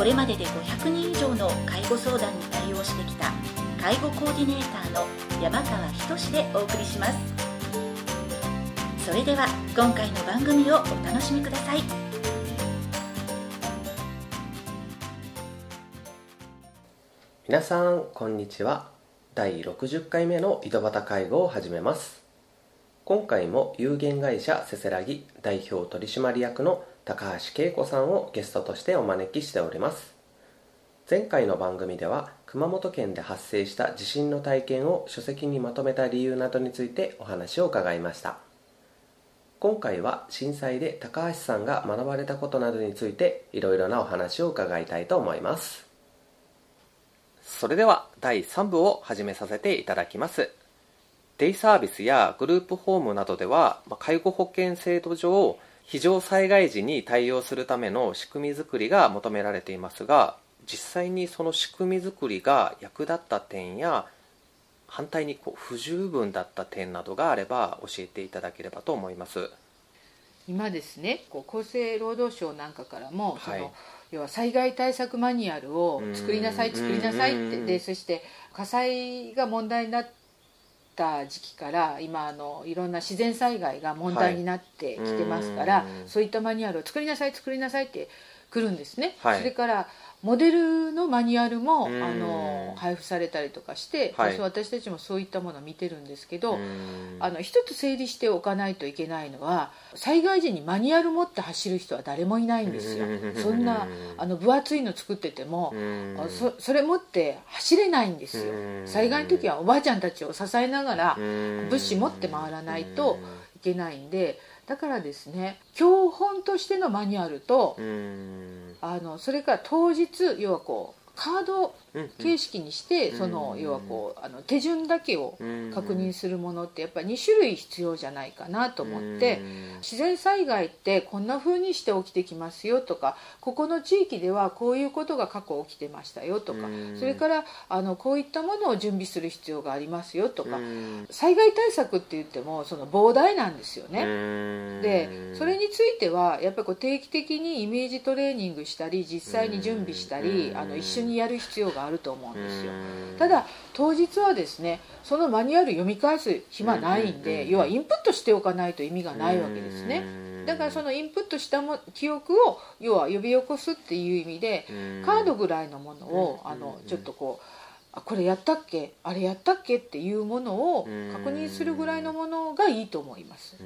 これまでで500人以上の介護相談に対応してきた介護コーディネーターの山川仁でお送りします。それでは今回の番組をお楽しみください。皆さんこんにちは。第60回目の井戸端介護を始めます。今回も有限会社せせらぎ代表取締役の高橋恵子さんをゲストとしてお招きしております。前回の番組では熊本県で発生した地震の体験を書籍にまとめた理由などについてお話を伺いました。今回は震災で高橋さんが学ばれたことなどについていろいろなお話を伺いたいと思います。それでは第3部を始めさせていただきます。デイサービスやグループホームなどでは介護保険制度上非常災害時に対応するための仕組み作りが求められていますが実際にその仕組み作りが役立った点や反対にこう不十分だった点などがあれば教えていただければと思います。今ですねこう厚生労働省なんかからも、はい、その要は災害対策マニュアルを作りなさい作りなさいってでそして火災が問題になってた時期から今あのいろんな自然災害が問題になってきてますから、はい、そういったマニュアルを作りなさい作りなさいって来るんですね、はい、それからモデルのマニュアルもあの配布されたりとかして、はい、私たちもそういったものを見てるんですけどあの一つ整理しておかないといけないのは災害時にマニュアル持って走る人は誰もいないんですよ。そんなあの分厚いの作っててもそそれ持って走れないんですよ。災害の時はおばあちゃんたちを支えながら物資持って回らないといけないんでだからですね教本としてのマニュアルとあのそれから当日要はこうカード形式にして、その要はこうあの手順だけを確認するものってやっぱり2種類必要じゃないかなと思って自然災害ってこんな風にして起きてきますよとかここの地域ではこういうことが過去起きてましたよとかそれからあのこういったものを準備する必要がありますよとか災害対策って言ってもその膨大なんですよね。でそれについてはやっぱりこう定期的にイメージトレーニングしたり実際に準備したりあの一緒にやる必要があると思うんですよ。ただ当日はですねそのマニュアル読み返す暇ないんで要はインプットしておかないと意味がないわけですね。だからそのインプットしたも記憶を要は呼び起こすっていう意味でカードぐらいのものをあのちょっとこうあこれやったっけ？あれやったっけ？っていうものを確認するぐらいのものがいいと思います。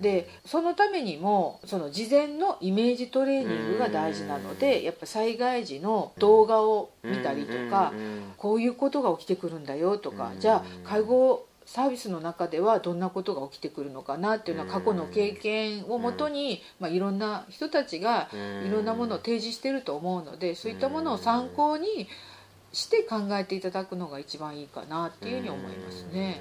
でそのためにもその事前のイメージトレーニングが大事なのでやっぱ災害時の動画を見たりとかこういうことが起きてくるんだよとかじゃあ介護サービスの中ではどんなことが起きてくるのかなっていうのは過去の経験をもとに、まあ、いろんな人たちがいろんなものを提示してると思うのでそういったものを参考にして考えていただくのが一番いいかなっていうふうに思いますね。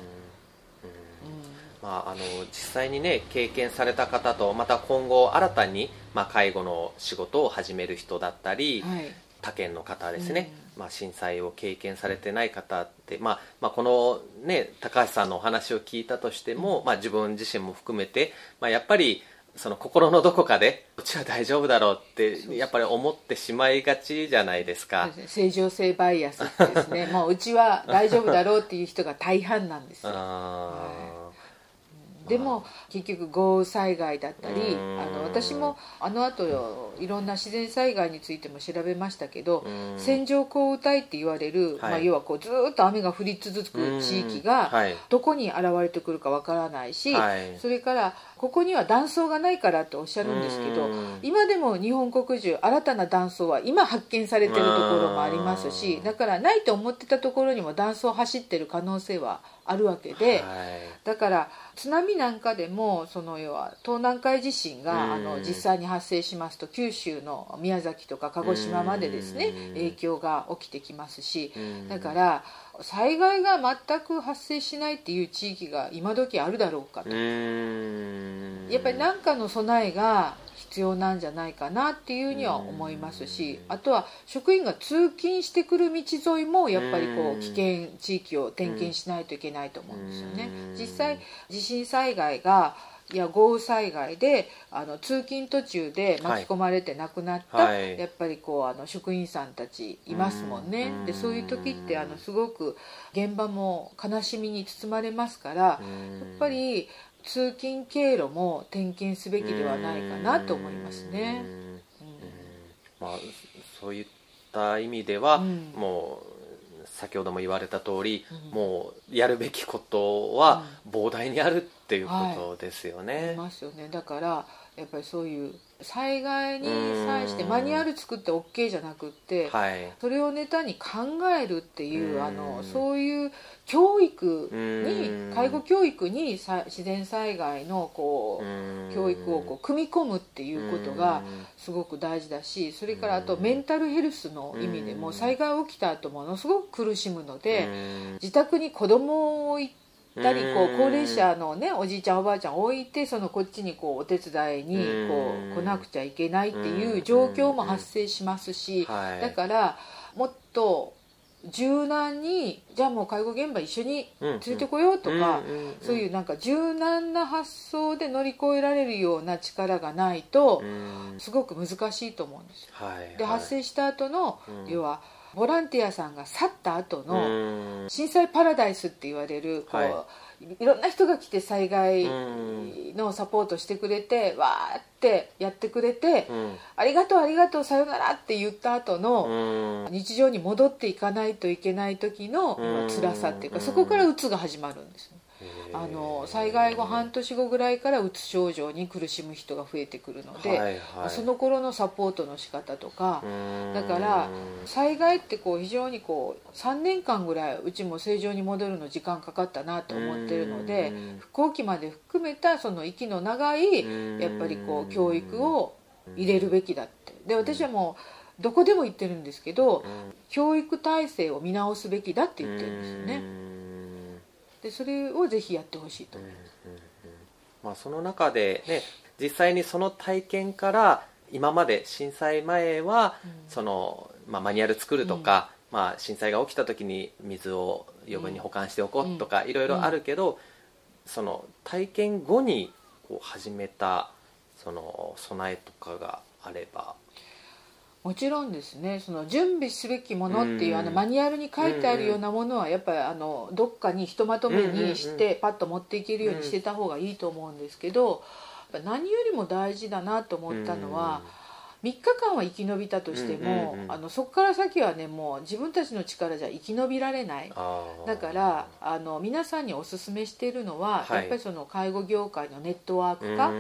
まあ、あの実際にね経験された方とまた今後新たに、まあ、介護の仕事を始める人だったり、はい、他県の方ですね、うん、まあ、震災を経験されてない方って、まあまあ、この、ね、高橋さんのお話を聞いたとしても、うん、まあ、自分自身も含めて、まあ、やっぱりその心のどこかでうちは大丈夫だろうってやっぱり思ってしまいがちじゃないですか。正常性バイアスですね。もううちは大丈夫だろうっていう人が大半なんですよ。はいでも結局豪雨災害だったりあの私もあの後いろんな自然災害についても調べましたけど線状降雨帯って言われる、まあ、要はこうずっと雨が降り続く地域がどこに現れてくるかわからないし、それからここには断層がないからとおっしゃるんですけど今でも日本国中新たな断層は今発見されてるところもありますしだからないと思ってたところにも断層走ってる可能性はあるわけで、だから津波なんかでもその要は東南海地震があの実際に発生しますと九州の宮崎とか鹿児島までですね影響が起きてきますしだから災害が全く発生しないっていう地域が今時あるだろうかと。やっぱり何かの備えが必要なんじゃないかなっていうには思いますしあとは職員が通勤してくる道沿いもやっぱりこう危険地域を点検しないといけないと思うんですよね。実際地震災害がいや豪雨災害であの通勤途中で巻き込まれて亡くなった、はい、やっぱりこうあの職員さんたちいますもんね。でそういう時ってあのすごく現場も悲しみに包まれますからやっぱり通勤経路も点検すべきではないかなと思いますね。まあ、そういった意味では、うん、もう先ほども言われた通り、うん、もうやるべきことは膨大にあるっていうことですよね。はい、ますよね。だからやっぱりそういう災害に際してマニュアル作って OK じゃなくって、はい、それをネタに考えるっていうあのそういう教育に介護教育に自然災害のこう教育をこう組み込むっていうことがすごく大事だしそれからあとメンタルヘルスの意味でも災害起きた後ものすごく苦しむので自宅に子供を置いてたりこう高齢者のねおじいちゃんおばあちゃん置いてそのこっちにこうお手伝いにこう来なくちゃいけないっていう状況も発生しますしだからもっと柔軟にじゃあもう介護現場一緒に連れてこようとかそういうなんか柔軟な発想で乗り越えられるような力がないとすごく難しいと思うんですよ。で発生した後の要はボランティアさんが去った後の震災パラダイスって言われるこう、はい、いろんな人が来て災害のサポートしてくれてわーってやってくれて、ありがとうありがとうさよならって言った後の日常に戻っていかないといけない時の辛さっていうかそこからうつが始まるんですね。あの災害後半年後ぐらいからうつ症状に苦しむ人が増えてくるので、はいはい、その頃のサポートの仕方とかだから災害ってこう非常にこう3年間ぐらいうちも正常に戻るの時間かかったなと思ってるので復興期まで含めたその息の長いやっぱりこう教育を入れるべきだって。で私はもうどこでも言ってるんですけど教育体制を見直すべきだって言ってるんですよね。でそれをぜひやってほしいと。思います、うんうんうん。まあ、その中で、ね、実際にその体験から今まで震災前は、うん、そのまあ、マニュアル作るとか、うん、まあ、震災が起きた時に水を余分に保管しておこうとか、いろいろあるけど、その体験後にこう始めたその備えとかがあればもちろんですねその準備すべきものっていう、あのマニュアルに書いてあるようなものはやっぱりあのどっかにひとまとめにしてパッと持っていけるようにしてた方がいいと思うんですけど何よりも大事だなと思ったのは。3日間は生き延びたとしても、あのそこから先はねもう自分たちの力じゃ生き延びられない。だからあの皆さんにおすすめしているのは、はい、やっぱりその介護業界のネットワーク化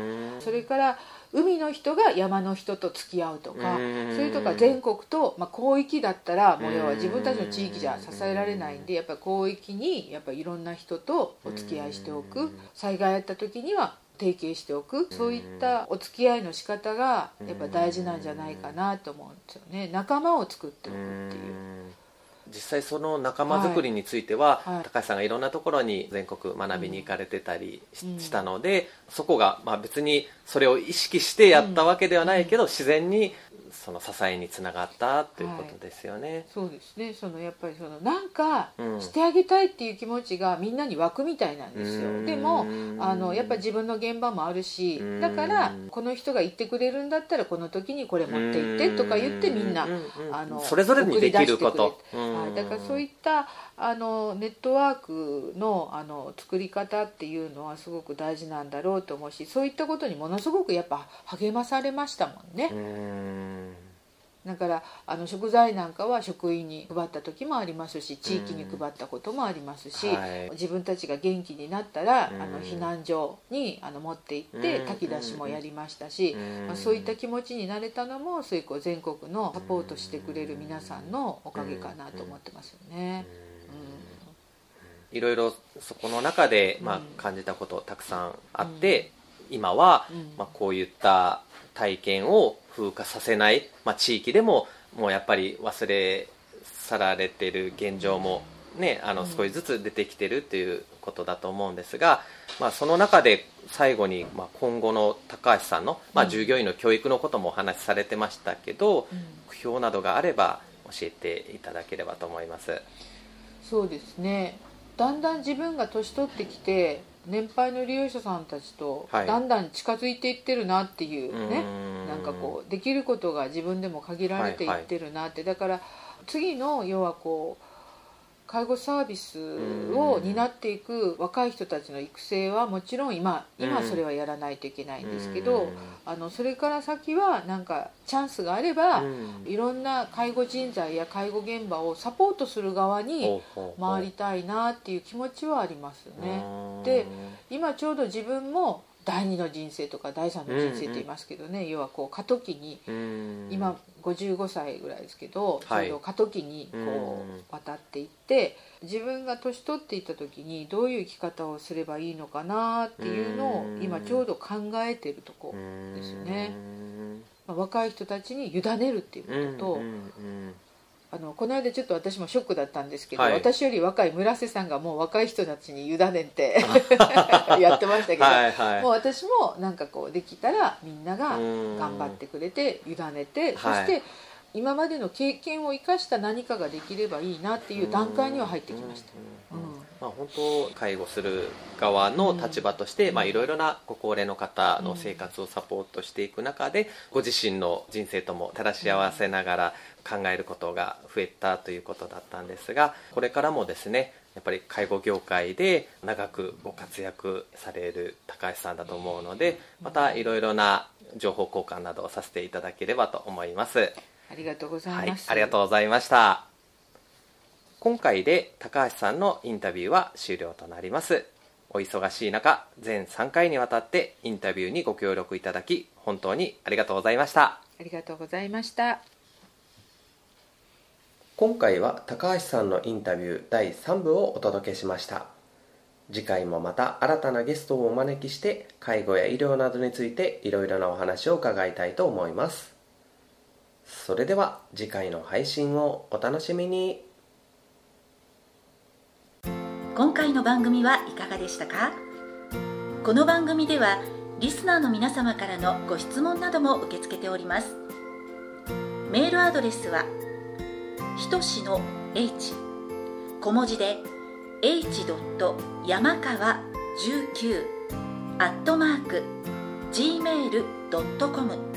それから海の人が山の人と付き合うとかそれとか全国と、まあ、広域だったらもう要は自分たちの地域じゃ支えられないんでやっぱり広域にやっぱいろんな人とお付き合いしておく。災害あった時には提携しておく。そういったお付き合いの仕方がやっぱ大事なんじゃないかなと思うんですよね。仲間を作っておくっていう。実際その仲間づくりについては、はい。はい、高橋さんがいろんなところに全国学びに行かれてたりしたので、うん、そこがまあ別にそれを意識してやったわけではないけど、うん、自然にその支えにつながったということですよね、はい、そうですね。そのやっぱりそのなんかしてあげたいっていう気持ちがみんなに湧くみたいなんですよ。でもあのやっぱり自分の現場もあるしだからこの人が言ってくれるんだったらこの時にこれ持って行ってとか言ってみんなあのそれぞれにできること、はい、だからそういったあのネットワークのあの作り方っていうのはすごく大事なんだろうと思うしそういったことにものすごくやっぱ励まされましたもんね。だからあの食材なんかは職員に配った時もありますし地域に配ったこともありますし、はい、自分たちが元気になったらあの避難所にあの持って行って炊き出しもやりましたし、まあ、そういった気持ちになれたのもそういうこう全国のサポートしてくれる皆さんのおかげかなと思ってますよね。いろいろそこの中で、まあ、感じたことたくさんあって、今は、まあ、こういった体験を風化させない、まあ、地域でももうやっぱり忘れ去られてる現状も、ね、あの少しずつ出てきてるっていうことだと思うんですが、まあ、その中で最後に、まあ、今後の高橋さんの、まあ、従業員の教育のこともお話しされてましたけど、目標などがあれば教えていただければと思います。そうですね。だんだん自分が年取ってきて年配の利用者さんたちとだんだん近づいていってるなっていうね、はい、なんかこうできることが自分でも限られていってるなって、はいはい、だから次の要はこう介護サービスを担っていく若い人たちの育成はもちろん今今それはやらないといけないんですけどあのそれから先はなんかチャンスがあればいろんな介護人材や介護現場をサポートする側に回りたいなっていう気持ちはありますよね。で今ちょうど自分も第二の人生とか第三の人生って言いますけどね、要はこう過渡期に今55歳ぐらいですけど、ちょうど過渡期にこう渡っていって自分が年取っていった時にどういう生き方をすればいいのかなっていうのを今ちょうど考えてるとこですね。まあ、若い人たちに委ねるっていうことと、あのこの間ちょっと私もショックだったんですけど、はい、私より若い村瀬さんがもう若い人たちに委ねて やってましたけどはい、もう私もなんかこうできたらみんなが頑張ってくれて委ねてそして今までの経験を生かした何かができればいいなっていう段階には入ってきました。まあ、本当介護する側の立場としていろいろなご高齢の方の生活をサポートしていく中でご自身の人生とも照らし合わせながら考えることが増えたということだったんですがこれからもですねやっぱり介護業界で長くご活躍される高橋さんだと思うのでまたいろいろな情報交換などをさせていただければと思いますありがとうございます、はい、ありがとうございました。今回で高橋さんのインタビューは終了となります。お忙しい中全3回にわたってインタビューにご協力いただき本当にありがとうございました。ありがとうございました。今回は高橋さんのインタビュー第3部をお届けしました。次回もまた新たなゲストをお招きして介護や医療などについていろいろなお話を伺いたいと思いますそれでは次回の配信をお楽しみに。今回の番組はいかがでしたか？この番組ではリスナーの皆様からのご質問なども受け付けております。メールアドレスは「ひとしの h 小文字で h. 山川19アットマーク gmail.com